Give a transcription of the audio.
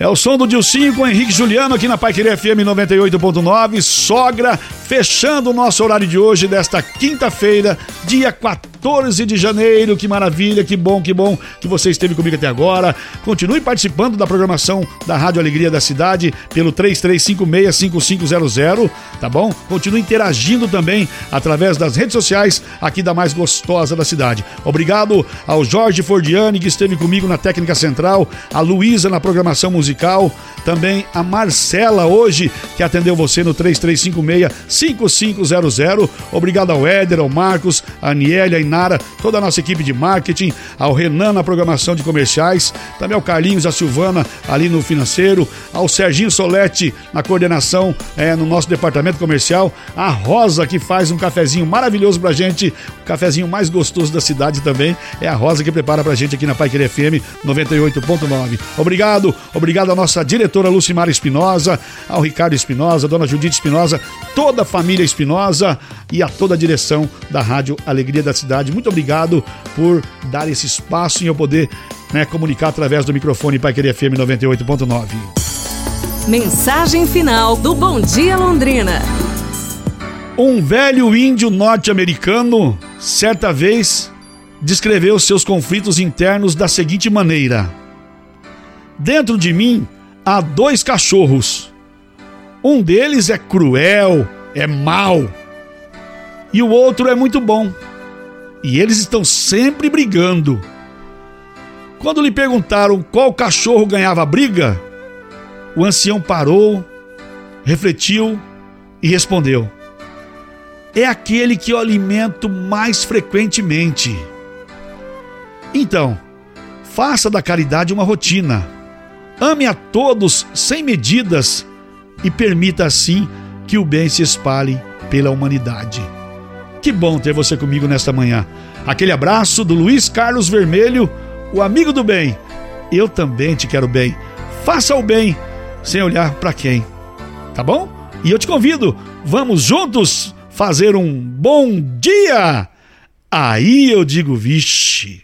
É o som do Dilcinho com Henrique Juliano aqui na Paiqueria FM 98.9. Sogra, fechando o nosso horário de hoje, desta quinta-feira, dia 14 de janeiro. Que maravilha, que bom, que bom que você esteve comigo até agora. Continue participando da programação da Rádio Alegria da Cidade pelo 33565500, tá bom? Continue interagindo também através das redes sociais aqui da mais gostosa da cidade. Obrigado ao Jorge Fordiani que esteve comigo na técnica central, a Luísa na programação musical. Também a Marcela hoje, que atendeu você no 3356-5500. Obrigado ao Éder, ao Marcos, a Aniele, a Inara, toda a nossa equipe de marketing, ao Renan na programação de comerciais, também ao Carlinhos, a Silvana ali no financeiro, ao Serginho Solete na coordenação é, no nosso departamento comercial, a Rosa que faz um cafezinho maravilhoso pra gente, o cafezinho mais gostoso da cidade também, é a Rosa que prepara pra gente aqui na Pai Querer FM 98.9. Obrigado, obrigado à nossa diretora Lucimar Espinosa, ao Ricardo Espinosa, dona Judite Espinosa, toda a família Espinosa e a toda a direção da Rádio Alegria da Cidade. Muito obrigado por dar esse espaço e eu poder né, comunicar através do microfone Pai Querer FM 98.9. Mensagem final do Bom Dia Londrina. Um velho índio norte-americano, certa vez, descreveu seus conflitos internos da seguinte maneira: Dentro de mim há dois cachorros. Um deles é cruel, é mau, e o outro é muito bom. E eles estão sempre brigando. Quando lhe perguntaram qual cachorro ganhava a briga, o ancião parou, refletiu e respondeu: É aquele que eu alimento mais frequentemente. Então, faça da caridade uma rotina Ame a todos sem medidas e permita assim que o bem se espalhe pela humanidade. Que bom ter você comigo nesta manhã. Aquele abraço do Luiz Carlos Vermelho, o amigo do bem. Eu também te quero bem. Faça o bem sem olhar para quem. Tá bom? E eu te convido, vamos juntos fazer um bom dia. Aí eu digo, vixe.